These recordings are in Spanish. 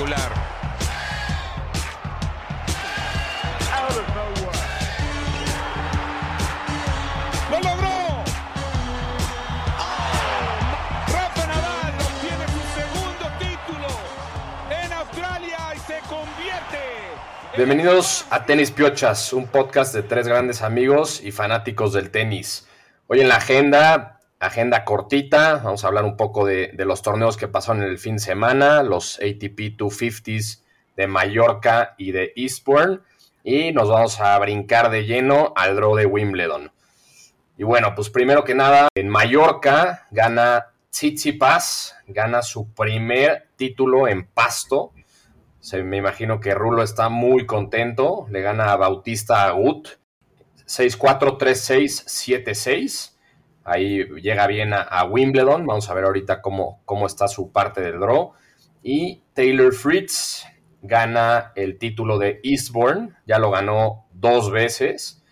Espectacular. ¡Lo logró! Rafa Nadal obtiene su segundo título en Australia y se convierte. Bienvenidos a Tenis Piochas, un podcast de tres grandes amigos y fanáticos del tenis. Hoy en la agenda, agenda cortita, vamos a hablar un poco de, los torneos que pasaron el fin de semana, los ATP 250s de Mallorca y de Eastbourne, y nos vamos a brincar de lleno al draw de Wimbledon. Y bueno, pues primero que nada, en Mallorca gana Tsitsipas, gana su primer título en pasto. Me imagino que Rulo está muy contento, le gana a Bautista Agut 6-4, 3-6, 7-6. Ahí llega bien a, Wimbledon. Vamos a ver ahorita cómo, cómo está su parte del draw. Y Taylor Fritz gana el título de Eastbourne. Ya lo ganó dos veces.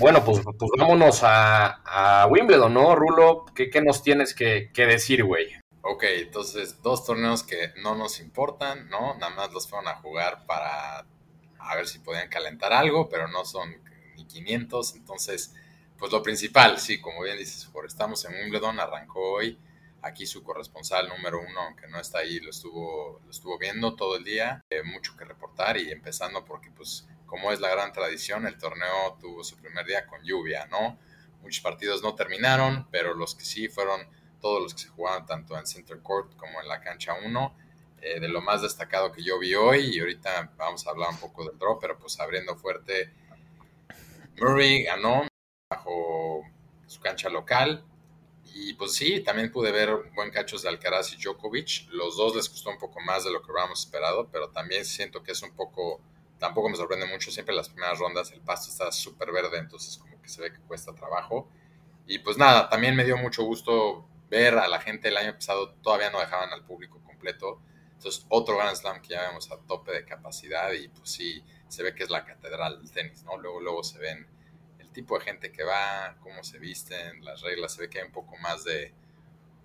Bueno, pues, pues vámonos a, a, Wimbledon, ¿no, Rulo? ¿Qué, qué nos tienes que, que decir, güey? Ok, entonces dos torneos que no nos importan, ¿no? Nada más los fueron a jugar para a ver si podían calentar algo, pero no son ni 500. Entonces, pues lo principal, sí, como bien dices, por estamos en Wimbledon, arrancó hoy. Aquí su corresponsal número uno, aunque no está ahí, lo estuvo, lo estuvo viendo todo el día. Eh, mucho que reportar y empezando porque, pues, como es la gran tradición, el torneo tuvo su primer día con lluvia, ¿no? Muchos partidos no terminaron, pero los que sí fueron todos los que se jugaban tanto en Center Court como en la cancha 1. Eh, de lo más destacado que yo vi hoy, y ahorita vamos a hablar un poco del draw, pero pues abriendo fuerte, Murray ganó su cancha local. Y pues sí, también pude ver buen cachos de Alcaraz y Djokovic. Los dos les costó un poco más de lo que hubiéramos esperado, pero también siento que es un poco, tampoco me sorprende mucho. Siempre en las primeras rondas el pasto está súper verde, entonces como que se ve que cuesta trabajo. Y pues nada, también me dio mucho gusto ver a la gente el año pasado, todavía no dejaban al público completo. Entonces, otro Grand Slam que ya vemos a tope de capacidad y pues sí, se ve que es la catedral del tenis, ¿no? Luego, luego se ven tipo de gente que va, cómo se visten, las reglas, se ve que hay un poco más de,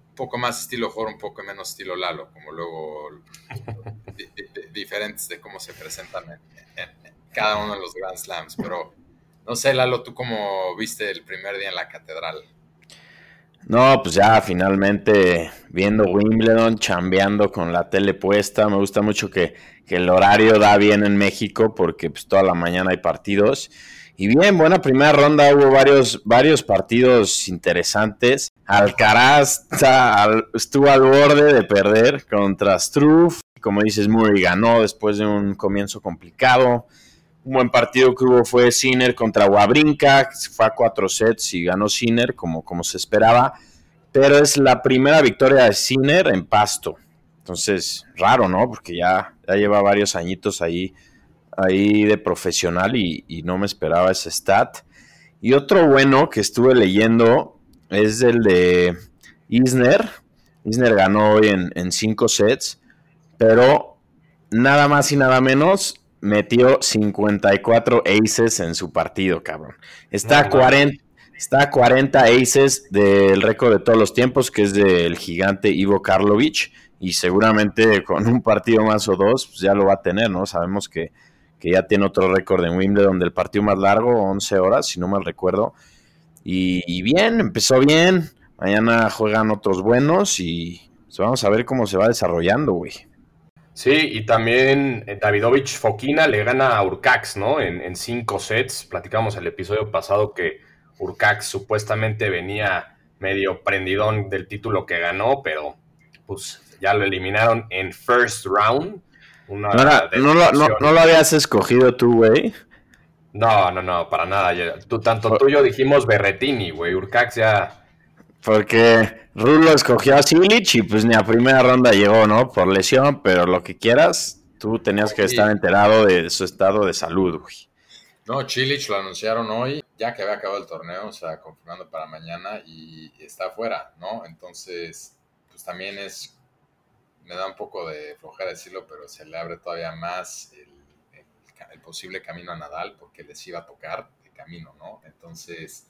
un poco más estilo Jor, un poco menos estilo Lalo, como luego di, di, diferentes de cómo se presentan en, en, en, cada uno de los Grand Slams. Pero no sé, Lalo, ¿tú cómo viste el primer día en la catedral? No, pues ya finalmente viendo Wimbledon, chambeando con la tele puesta. Me gusta mucho que, que el horario da bien en México porque pues toda la mañana hay partidos. Y bien, buena primera ronda, hubo varios, varios partidos interesantes. Alcaraz estuvo al borde de perder contra Struff. Como dices, Murray ganó después de un comienzo complicado. Un buen partido que hubo fue Sinner contra Wawrinka, fue a cuatro sets y ganó Sinner como, como se esperaba, pero es la primera victoria de Sinner en pasto. Entonces, raro, ¿no? Porque ya, ya lleva varios añitos ahí, ahí de profesional y, y, no me esperaba ese stat. Y otro bueno que estuve leyendo es el de Isner. Isner ganó hoy en, en cinco sets, pero nada más y nada menos metió 54 aces en su partido, cabrón. Está, a 40, está a 40 aces del récord de todos los tiempos, que es del gigante Ivo Karlovic, y seguramente con un partido más o dos, pues ya lo va a tener, ¿no? Sabemos que, que ya tiene otro récord en Wimbledon del partido más largo, 11 horas, si no mal recuerdo. Y, bien, empezó bien. Mañana juegan otros buenos y pues vamos a ver cómo se va desarrollando, güey. Sí, y también eh, Davidovich Fokina le gana a Urcax, ¿no? En, en, cinco sets. Platicamos el episodio pasado que Urcax supuestamente venía medio prendidón del título que ganó, pero pues ya lo eliminaron en first round. Una no, era, no, lo, no, no, lo, habías escogido tú, güey. No, no, no, para nada. Tú, tanto tú y yo dijimos Berretini, güey. Urcax ya. Porque Rulo escogió a Silich y pues ni a primera ronda llegó, ¿no? Por lesión, pero lo que quieras, tú tenías que estar enterado de su estado de salud, güey. No, Chilich lo anunciaron hoy, ya que había acabado el torneo, o sea, confirmando para mañana y está afuera, ¿no? Entonces, pues también es, me da un poco de flojera decirlo, pero se le abre todavía más el, el, el posible camino a Nadal porque les iba a tocar de camino, ¿no? Entonces,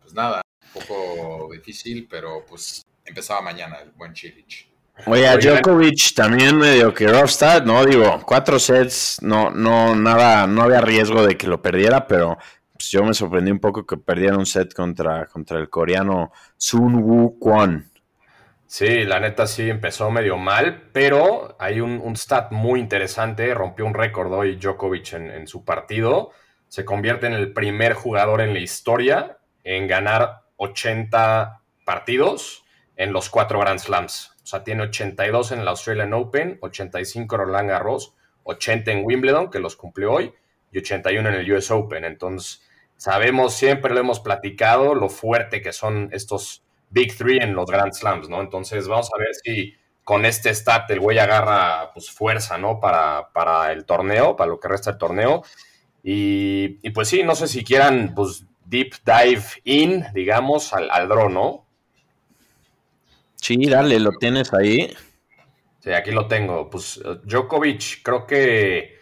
pues nada, un poco difícil, pero pues empezaba mañana el buen Chilich. Oye, a Djokovic también medio que rough start, ¿no? Digo, cuatro sets, no, no, nada, no había riesgo de que lo perdiera, pero pues, yo me sorprendí un poco que perdiera un set contra, contra el coreano Sun Woo Kwon. Sí, la neta sí empezó medio mal, pero hay un, stat muy interesante. Rompió un récord hoy Djokovic en, su partido. Se convierte en el primer jugador en la historia en ganar 80 partidos en los cuatro Grand Slams. O sea, tiene 82 en el Australian Open, 85 en Roland Garros, 80 en Wimbledon, que los cumplió hoy, y 81 en el US Open. Entonces, sabemos, siempre lo hemos platicado, lo fuerte que son estos Big Three en los Grand Slams, ¿no? Entonces vamos a ver si con este stat el güey agarra pues fuerza, ¿no? Para, para el torneo, para lo que resta el torneo. Y, pues sí, no sé si quieran pues deep dive in, digamos, al, al draw, ¿no? Sí, dale, lo tienes ahí. Sí, aquí lo tengo. Pues Djokovic creo que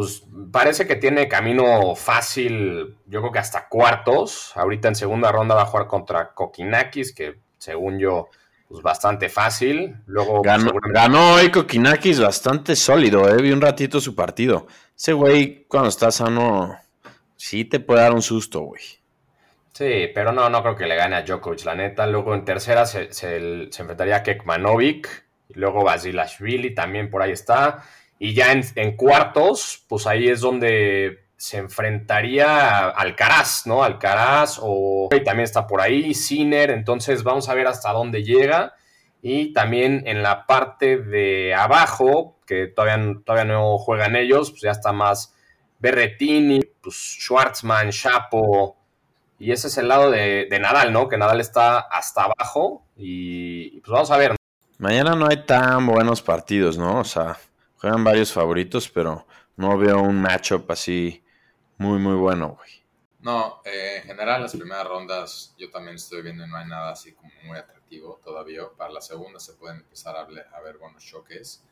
pues parece que tiene camino fácil, yo creo que hasta cuartos. Ahorita en segunda ronda va a jugar contra Kokinakis, que según yo, pues bastante fácil. Luego ganó, hoy Kokinakis bastante sólido, eh. vi un ratito su partido. Ese güey, cuando está sano, sí te puede dar un susto, güey. Sí, pero no, no creo que le gane a Djokovic, la neta. Luego en tercera se, se enfrentaría a Kekmanovic, y luego Basilashvili también por ahí está. Y ya en, cuartos, pues ahí es donde se enfrentaría Alcaraz, ¿no? Alcaraz o también está por ahí, Sinner, entonces vamos a ver hasta dónde llega. Y también en la parte de abajo, que todavía, todavía no juegan ellos, pues ya está más Berretini, pues Schwartzman, Chapo. Y ese es el lado de, de Nadal, ¿no? Que Nadal está hasta abajo. Y pues vamos a ver. Mañana no hay tan buenos partidos, ¿no? O sea, Juegan varios favoritos, pero no veo un matchup así muy, muy bueno, güey. No, eh, en general las primeras rondas yo también estoy viendo no hay nada así como muy atractivo todavía. Para la segunda se pueden empezar a, ver buenos choques.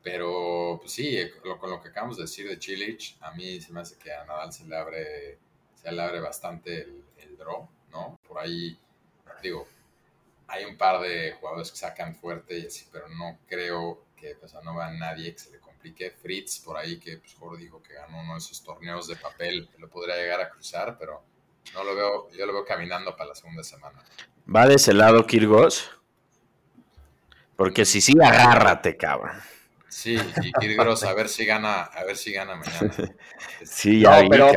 Pero pues sí, eh, con lo que acabamos de decir de Chilich, a mí se me hace que a Nadal se le abre, se le abre bastante el draw, ¿no? Por ahí, digo, hay un par de jugadores que sacan fuerte y así, pero no creo que pues, no va a nadie que se le complique. Fritz, por ahí, que pues, Jorge dijo que ganó uno de esos torneos de papel, lo podría llegar a cruzar, pero no lo veo, yo lo veo caminando para la segunda semana. ¿Va de ese lado Kirgos? Porque si sí, agárrate, cabrón. Sí, y Kirgos a ver si gana, a ver si gana mañana. sí, ya pero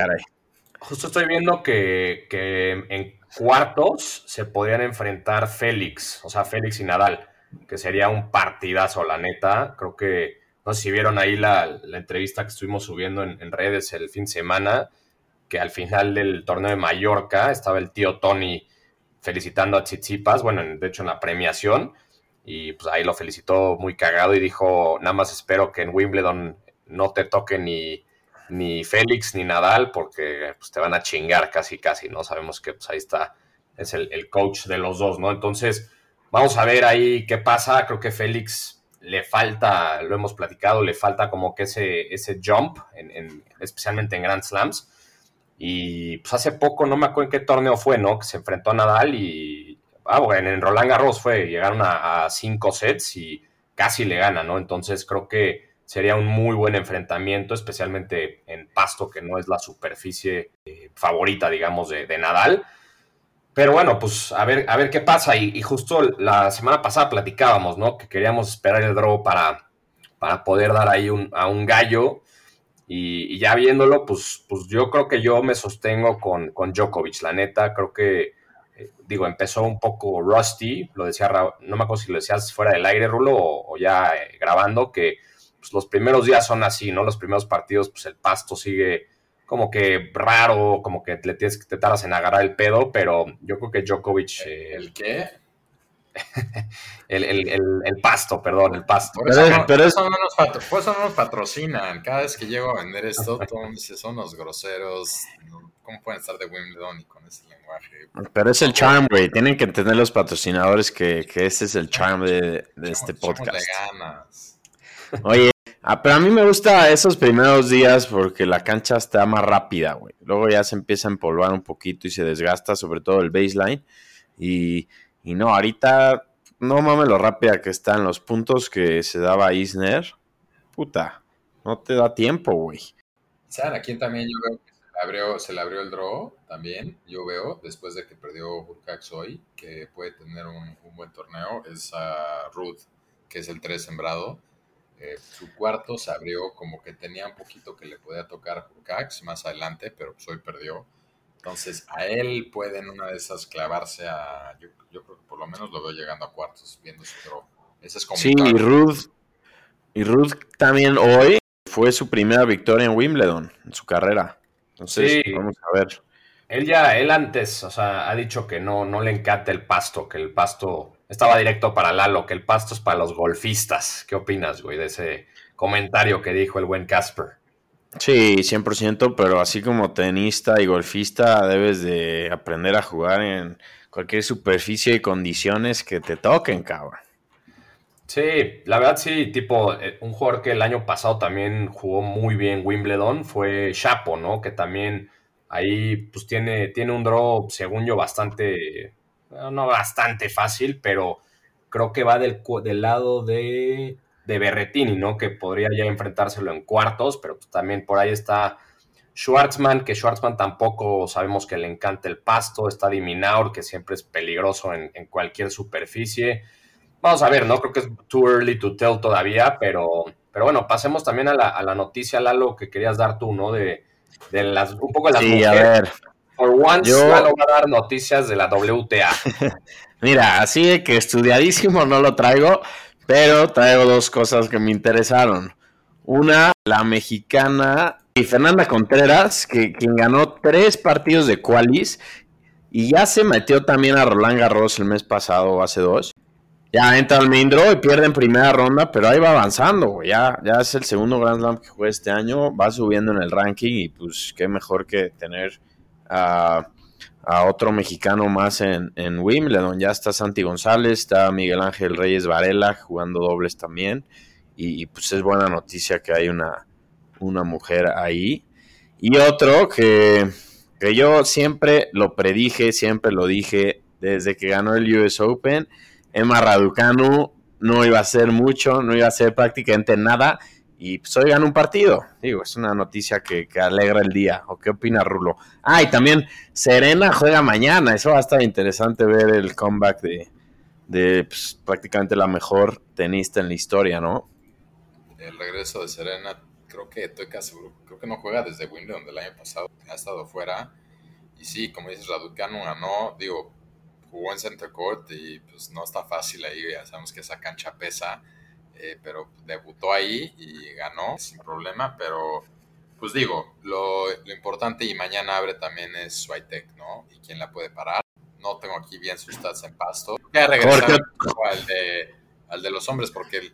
Justo estoy viendo que, que en cuartos se podrían enfrentar Félix, o sea, Félix y Nadal que sería un partidazo, la neta. Creo que, no sé si vieron ahí la, entrevista que estuvimos subiendo en, redes el fin de semana, que al final del torneo de Mallorca estaba el tío Tony felicitando a Chichipas, bueno, de hecho en la premiación, y pues ahí lo felicitó muy cagado y dijo, nada más espero que en Wimbledon no te toque ni, ni Félix ni Nadal, porque pues, te van a chingar casi, casi, ¿no? Sabemos que pues ahí está, es el, el coach de los dos, ¿no? Entonces, Vamos a ver ahí qué pasa. Creo que Félix le falta, lo hemos platicado, le falta como que ese, ese jump, en, especialmente en Grand Slams. Y pues hace poco, no me acuerdo en qué torneo fue, ¿no? Que se enfrentó a Nadal y. Ah, bueno, en Roland Garros fue, llegaron a, cinco sets y casi le gana, ¿no? Entonces creo que sería un muy buen enfrentamiento, especialmente en pasto, que no es la superficie eh, favorita, digamos, de Nadal. Pero bueno, pues a ver, a ver qué pasa. Y, justo la semana pasada platicábamos, ¿no? Que queríamos esperar el draw para, para poder dar ahí a un gallo. Y, ya viéndolo, pues, pues yo creo que yo me sostengo con, con Djokovic. La neta, creo que, eh, digo, empezó un poco rusty. Lo decía, no me acuerdo si lo decías fuera del aire, Rulo, o, ya eh, grabando, que pues, los primeros días son así, ¿no? Los primeros partidos, pues el pasto sigue como que raro, como que te, tienes, te tardas en agarrar el pedo, pero yo creo que Djokovic... ¿El, eh, qué? el, pasto, perdón, el pasto. Por eso, pero, eso, no nos patrocinan. Cada vez que llego a vender esto, dicen, son los groseros. ¿Cómo pueden estar de Wimbledon y con ese lenguaje? Pero es el charm, güey. Tienen que entender los patrocinadores que, que ese es el charm de, de este podcast. ganas. Oye, Ah, pero a mí me gusta esos primeros días porque la cancha está más rápida, güey. Luego ya se empieza a empolvar un poquito y se desgasta, sobre todo el baseline. Y, y no, ahorita no mames lo rápida que están los puntos que se daba Isner. Puta, no te da tiempo, güey. ¿Saben a quién también yo veo que se le abrió, el draw? También, yo veo, después de que perdió Hurcax hoy, que puede tener un, un buen torneo, es a Ruth, que es el 3 sembrado. Eh, su cuarto se abrió como que tenía un poquito que le podía tocar Hurcax más adelante, pero pues hoy perdió. Entonces, a él puede en una de esas clavarse a. Yo, yo creo que por lo menos lo veo llegando a cuartos, viendo su draw. Ese es como. Sí, y Ruth, y Ruth también hoy fue su primera victoria en Wimbledon en su carrera. Entonces, Sí. vamos a ver. Él ya, él antes, o sea, ha dicho que no, no le encanta el pasto, que el pasto estaba directo para Lalo, que el pasto es para los golfistas. ¿Qué opinas, güey, de ese comentario que dijo el buen Casper? Sí, 100%, pero así como tenista y golfista debes de aprender a jugar en cualquier superficie y condiciones que te toquen, cabrón. Sí, la verdad sí, tipo, eh, un jugador que el año pasado también jugó muy bien Wimbledon fue Chapo, ¿no? Que también ahí pues tiene, tiene un draw, según yo, bastante, no bastante fácil, pero creo que va del, del lado de, de Berretini, ¿no? Que podría ya enfrentárselo en cuartos, pero pues también por ahí está Schwartzman, que Schwartzman tampoco sabemos que le encanta el pasto, está Diminaur, que siempre es peligroso en, en cualquier superficie. Vamos a ver, no creo que es too early to tell todavía, pero, pero bueno, pasemos también a la, a la noticia, Lalo, que querías dar tú, ¿no? De, de las, un poco de las Sí, a mujeres. ver. For once, yo- va a dar noticias de la WTA. Mira, así de que estudiadísimo no lo traigo, pero traigo dos cosas que me interesaron. Una, la mexicana y Fernanda Contreras, que quien ganó tres partidos de qualis y ya se metió también a Roland Garros el mes pasado hace dos. Ya entra al main draw y pierde en primera ronda, pero ahí va avanzando. Ya, ya es el segundo Grand Slam que juega este año, va subiendo en el ranking y pues qué mejor que tener a otro mexicano más en, en Wimbledon. Ya está Santi González, está Miguel Ángel Reyes Varela jugando dobles también. Y, y, pues es buena noticia que hay una, una mujer ahí. Y otro que, que yo siempre lo predije, siempre lo dije desde que ganó el US Open. Emma Raducanu no iba a hacer mucho, no iba a hacer prácticamente nada. Y pues hoy ganó un partido. Digo, es una noticia que, alegra el día. ¿O qué opina Rulo? Ah, y también Serena juega mañana. Eso va a estar interesante ver el comeback de, de pues, prácticamente la mejor tenista en la historia, ¿no? El regreso de Serena, creo que estoy casi seguro, creo que no juega desde Wimbledon del año pasado, ha estado fuera. Y sí, como dices, Raducanu ganó, digo, jugó en Center Court y pues no está fácil ahí, ya sabemos que esa cancha pesa, eh, pero debutó ahí y ganó sin problema, pero pues digo, lo, lo importante y mañana abre también es Swiatek, ¿no? Y quién la puede parar. No tengo aquí bien sus stats en pasto. Voy a regresar al de, al de los hombres porque el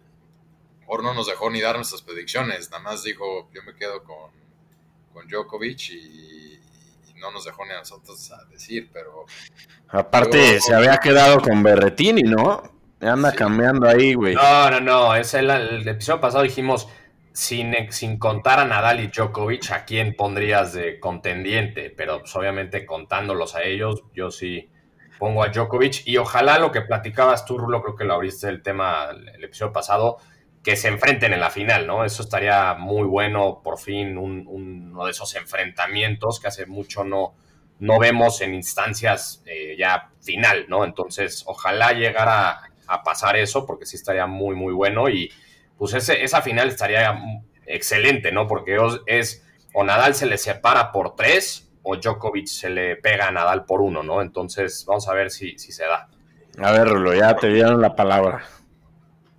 Or no nos dejó ni dar nuestras predicciones, nada más dijo, yo me quedo con, con Djokovic y, y no nos dejó ni a nosotros a decir, pero Aparte, se había quedado con Berretini, ¿no? Anda Sí. cambiando ahí, güey. No, no, no. Es el, el episodio pasado dijimos, sin, sin contar a Nadal y Djokovic, ¿a quién pondrías de contendiente? Pero pues, obviamente contándolos a ellos, yo sí pongo a Djokovic. Y ojalá lo que platicabas tú, Rulo, creo que lo abriste el tema el, episodio pasado, que se enfrenten en la final, ¿no? Eso estaría muy bueno, por fin, un- un- uno de esos enfrentamientos que hace mucho no, no vemos en instancias eh, ya final, ¿no? Entonces, ojalá llegara a pasar eso, porque sí estaría muy, muy bueno. Y pues ese, esa final estaría excelente, ¿no? Porque es o Nadal se le separa por tres o Djokovic se le pega a Nadal por uno, ¿no? Entonces, vamos a ver si, si se da. A ver, Rulo, ya te dieron la palabra.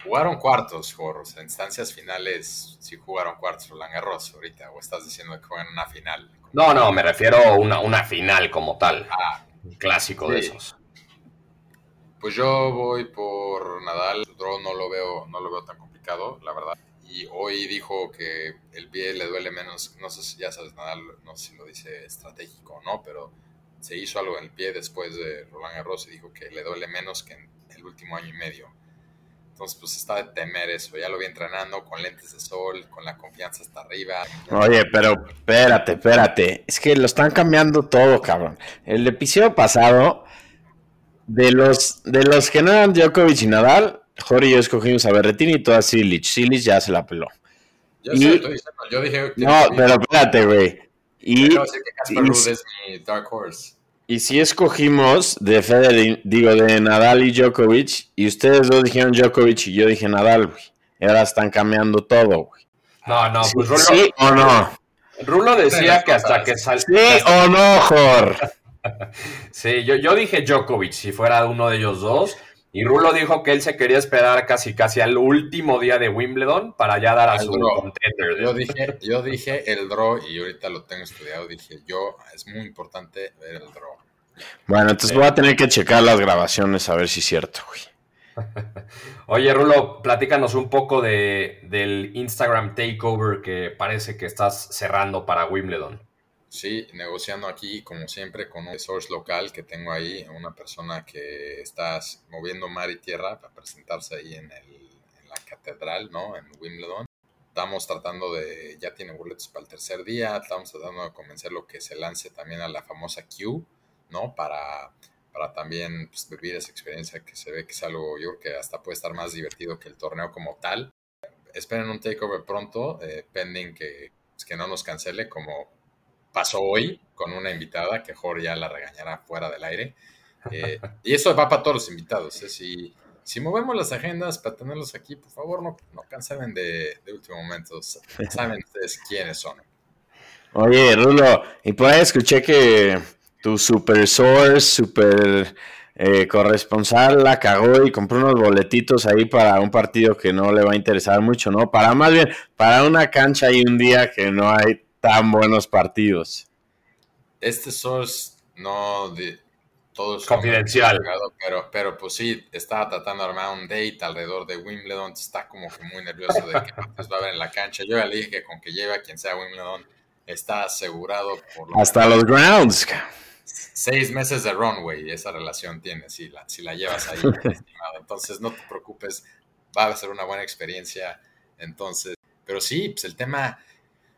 jugaron cuartos, Jorros, en instancias finales sí jugaron cuartos Roland Garros ahorita, o estás diciendo que juegan una final. No, no, me refiero a una, una final como tal. Ah, Un clásico de esos. Pues yo voy por Nadal. No lo veo, no lo veo tan complicado, la verdad. Y hoy dijo que el pie le duele menos. No sé si ya sabes, Nadal, no sé si lo dice estratégico o no, pero se hizo algo en el pie después de Roland Garros y dijo que le duele menos que en el último año y medio. Entonces, pues está de temer eso. Ya lo vi entrenando con lentes de sol, con la confianza hasta arriba. Oye, pero espérate, espérate. Es que lo están cambiando todo, cabrón. El episodio pasado de los, de los que no eran Djokovic y Nadal, Jorge y yo escogimos a Berretini y toda Silic. Silic ya se la peló. Yo, sé, estoy diciendo, yo dije que No, pero espérate, güey. Y, Yo sé que Casper y- es mi dark horse. y si escogimos de Federer, digo, de Nadal y Djokovic, y ustedes dos dijeron Djokovic y yo dije Nadal, güey. Y ahora están cambiando todo, güey. No, no, Sí, pues Rulo, ¿Sí o no? Rulo decía que hasta que sal... ¿Sí o no, Jorge? Sí, yo, yo dije Djokovic si fuera uno de ellos dos. Y Rulo dijo que él se quería esperar casi casi al último día de Wimbledon para ya dar a Al su draw. contender. Yo dije, yo dije el draw y ahorita lo tengo estudiado. Dije yo, es muy importante ver el draw. Bueno, entonces voy a tener que checar las grabaciones a ver si es cierto, güey. Oye, Rulo, platícanos un poco de, del Instagram takeover que parece que estás cerrando para Wimbledon. Sí, negociando aquí, como siempre, con un source local que tengo ahí, una persona que está moviendo mar y tierra para presentarse ahí en, el, en la catedral, ¿no? En Wimbledon. Estamos tratando de, ya tiene boletos para el tercer día, estamos tratando de convencerlo que se lance también a la famosa Q, ¿no? Para, para también pues, vivir esa experiencia que se ve que es algo, yo creo que hasta puede estar más divertido que el torneo como tal. Esperen un takeover pronto, eh, pending que, pues, que no nos cancele como pasó hoy con una invitada que Jorge ya la regañará fuera del aire. Eh, y eso va para todos los invitados. ¿eh? Si, si movemos las agendas para tenerlos aquí, por favor, no, no cancelen de, de último momento. Saben ustedes quiénes son. Oye, Rulo, y por ahí escuché que tu super source, super eh, corresponsal la cagó y compró unos boletitos ahí para un partido que no le va a interesar mucho, ¿no? Para más bien, para una cancha y un día que no hay tan buenos partidos. Este source no de todo es Confidencial. pero, pero pues sí, estaba tratando de armar un date alrededor de Wimbledon. Está como que muy nervioso de que pues, va a ver en la cancha. Yo ya le dije que con que lleve a quien sea Wimbledon está asegurado por lo Hasta los grounds. seis meses de runway esa relación tiene si la, si la llevas ahí, estimado. Entonces no te preocupes, va a ser una buena experiencia. Entonces, pero sí, pues el tema,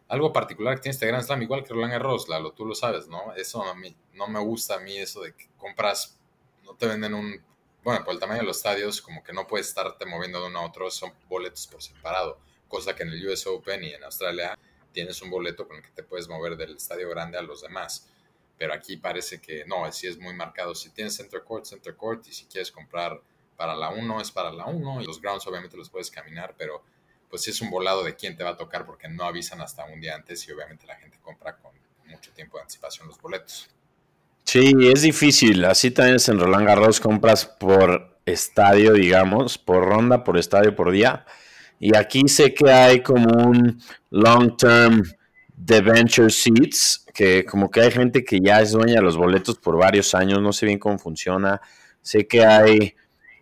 algo particular que tiene este Grand Slam, igual que Roland Garros, Lalo, tú lo sabes, ¿no? Eso a mí, no me gusta a mí eso de que compras, no te venden un, bueno, por el tamaño de los estadios, como que no puedes estarte moviendo de uno a otro, son boletos por separado, cosa que en el US Open y en Australia tienes un boleto con el que te puedes mover del estadio grande a los demás pero aquí parece que no, sí es muy marcado. Si tienes center court, center court, y si quieres comprar para la 1, es para la 1, y los grounds obviamente los puedes caminar, pero pues sí es un volado de quién te va a tocar porque no avisan hasta un día antes y obviamente la gente compra con mucho tiempo de anticipación los boletos. Sí, es difícil. Así también es en Roland Garros, compras por estadio, digamos, por ronda, por estadio, por día. Y aquí sé que hay como un long term debenture seats, que como que hay gente que ya es dueña de los boletos por varios años, no sé bien cómo funciona. Sé que hay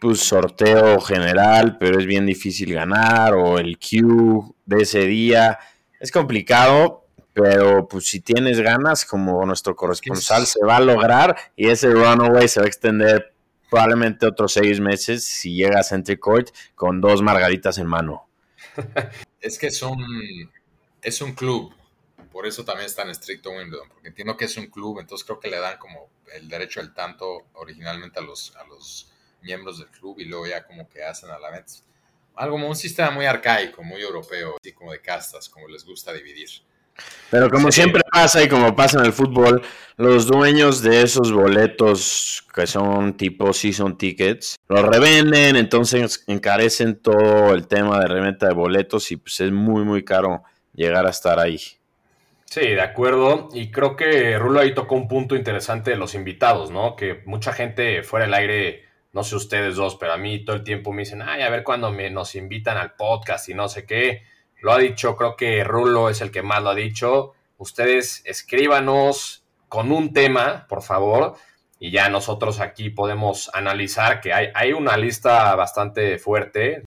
pues sorteo general, pero es bien difícil ganar, o el queue de ese día. Es complicado, pero pues si tienes ganas, como nuestro corresponsal, se va a lograr y ese runaway se va a extender probablemente otros seis meses si llega a Century Court con dos margaritas en mano. Es que es un, es un club, por eso también es tan estricto Wimbledon, porque entiendo que es un club, entonces creo que le dan como el derecho al tanto originalmente a los, a los miembros del club y luego ya como que hacen a la vez. Algo como un sistema muy arcaico, muy europeo, así como de castas, como les gusta dividir. Pero como Sí. siempre pasa y como pasa en el fútbol, los dueños de esos boletos que son tipo season tickets, los revenden, entonces encarecen todo el tema de reventa de boletos y pues es muy muy caro llegar a estar ahí. Sí, de acuerdo. Y creo que Rulo ahí tocó un punto interesante de los invitados, ¿no? Que mucha gente fuera del aire, no sé ustedes dos, pero a mí todo el tiempo me dicen, ay, a ver cuándo me, nos invitan al podcast y no sé qué. Lo ha dicho, creo que Rulo es el que más lo ha dicho. Ustedes escríbanos con un tema, por favor, y ya nosotros aquí podemos analizar que hay, hay una lista bastante fuerte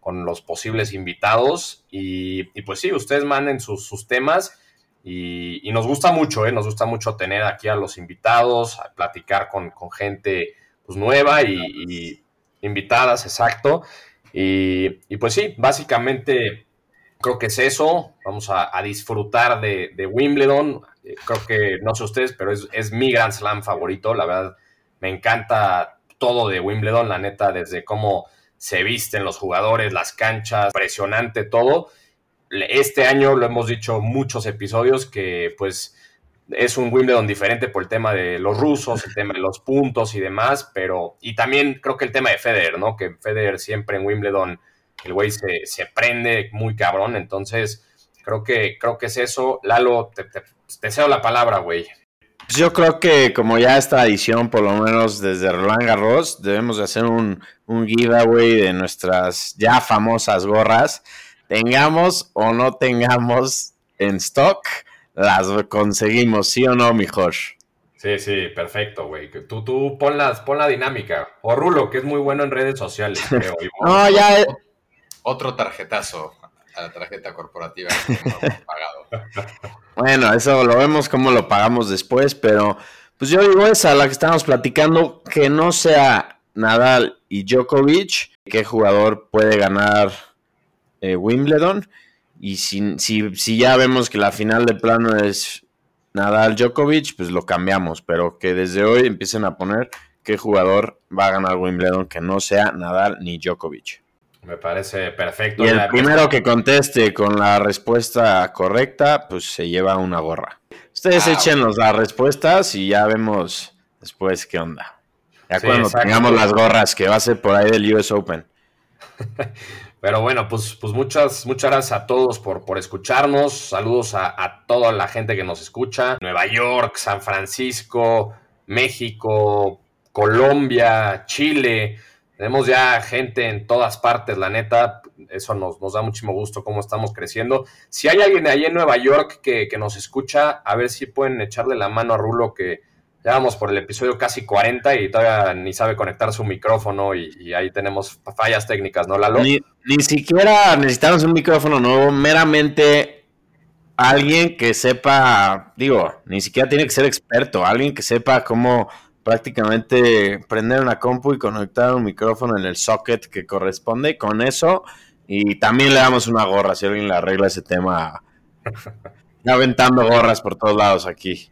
con los posibles invitados. Y, y pues sí, ustedes manden sus, sus temas. Y, y nos gusta mucho, ¿eh? nos gusta mucho tener aquí a los invitados, a platicar con, con gente pues, nueva y, y invitadas, exacto. Y, y, pues sí, básicamente creo que es eso. Vamos a, a disfrutar de, de, Wimbledon. Creo que, no sé ustedes, pero es, es, mi Grand Slam favorito. La verdad, me encanta todo de Wimbledon, la neta, desde cómo se visten los jugadores, las canchas, impresionante todo. Este año lo hemos dicho muchos episodios que pues es un Wimbledon diferente por el tema de los rusos, el tema de los puntos y demás, pero y también creo que el tema de Federer, ¿no? Que Federer siempre en Wimbledon el güey se, se prende muy cabrón, entonces creo que creo que es eso. Lalo, te, te, te cedo la palabra, güey. Pues yo creo que como ya esta edición, por lo menos desde Roland Garros, debemos de hacer un, un giveaway de nuestras ya famosas gorras. Tengamos o no tengamos en stock, las conseguimos, ¿sí o no, mejor? Sí, sí, perfecto, güey. Tú, tú pon, las, pon la dinámica. O Rulo, que es muy bueno en redes sociales, creo. no, ya... Otro tarjetazo a la tarjeta corporativa que hemos pagado. Bueno, eso lo vemos cómo lo pagamos después, pero pues yo digo esa, la que estamos platicando, que no sea Nadal y Djokovic, qué jugador puede ganar eh, Wimbledon. Y si, si, si, ya vemos que la final de plano es Nadal Djokovic, pues lo cambiamos. Pero que desde hoy empiecen a poner qué jugador va a ganar Wimbledon que no sea Nadal ni Djokovic. Me parece perfecto. Y el primero que conteste con la respuesta correcta, pues se lleva una gorra. Ustedes ah, échenos las respuestas y ya vemos después qué onda. Ya sí, cuando tengamos las gorras, que va a ser por ahí del US Open. Pero bueno, pues, pues muchas, muchas gracias a todos por, por escucharnos. Saludos a, toda la gente que nos escucha. Nueva York, San Francisco, México, Colombia, Chile. Tenemos ya gente en todas partes, la neta. Eso nos, nos da muchísimo gusto cómo estamos creciendo. Si hay alguien ahí en Nueva York que, que nos escucha, a ver si pueden echarle la mano a Rulo que ya vamos por el episodio casi 40 y todavía ni sabe conectar su micrófono y, y ahí tenemos fallas técnicas, ¿no, Lalo? Ni, ni, siquiera necesitamos un micrófono nuevo, meramente alguien que sepa, digo, ni siquiera tiene que ser experto, alguien que sepa cómo prácticamente prender una compu y conectar un micrófono en el socket que corresponde con eso y también le damos una gorra si alguien le arregla ese tema aventando gorras por todos lados aquí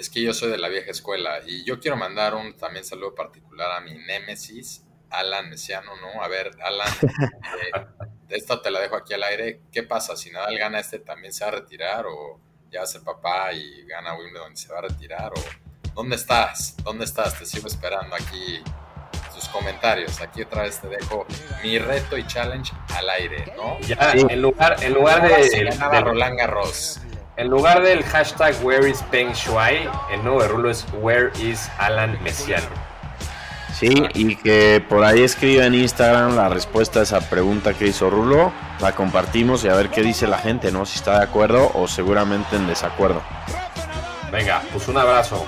es que yo soy de la vieja escuela y yo quiero mandar un también saludo particular a mi némesis, Alan Mesiano, ¿no? A ver, Alan, eh, esta te la dejo aquí al aire. ¿Qué pasa? Si Nadal gana este, ¿también se va a retirar? ¿O ya va a ser papá y gana Wimbledon y se va a retirar? ¿O dónde estás? ¿Dónde estás? Te sigo esperando aquí tus comentarios. Aquí otra vez te dejo mi reto y challenge al aire, ¿no? Ya, en lugar, en lugar de, de, de Roland Garros. En lugar del hashtag Where is Peng Shuai, el nuevo Rulo es Where is Alan Messiano. Sí, y que por ahí escriba en Instagram la respuesta a esa pregunta que hizo Rulo. La compartimos y a ver qué dice la gente, ¿no? Si está de acuerdo o seguramente en desacuerdo. Venga, pues un abrazo.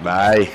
Bye.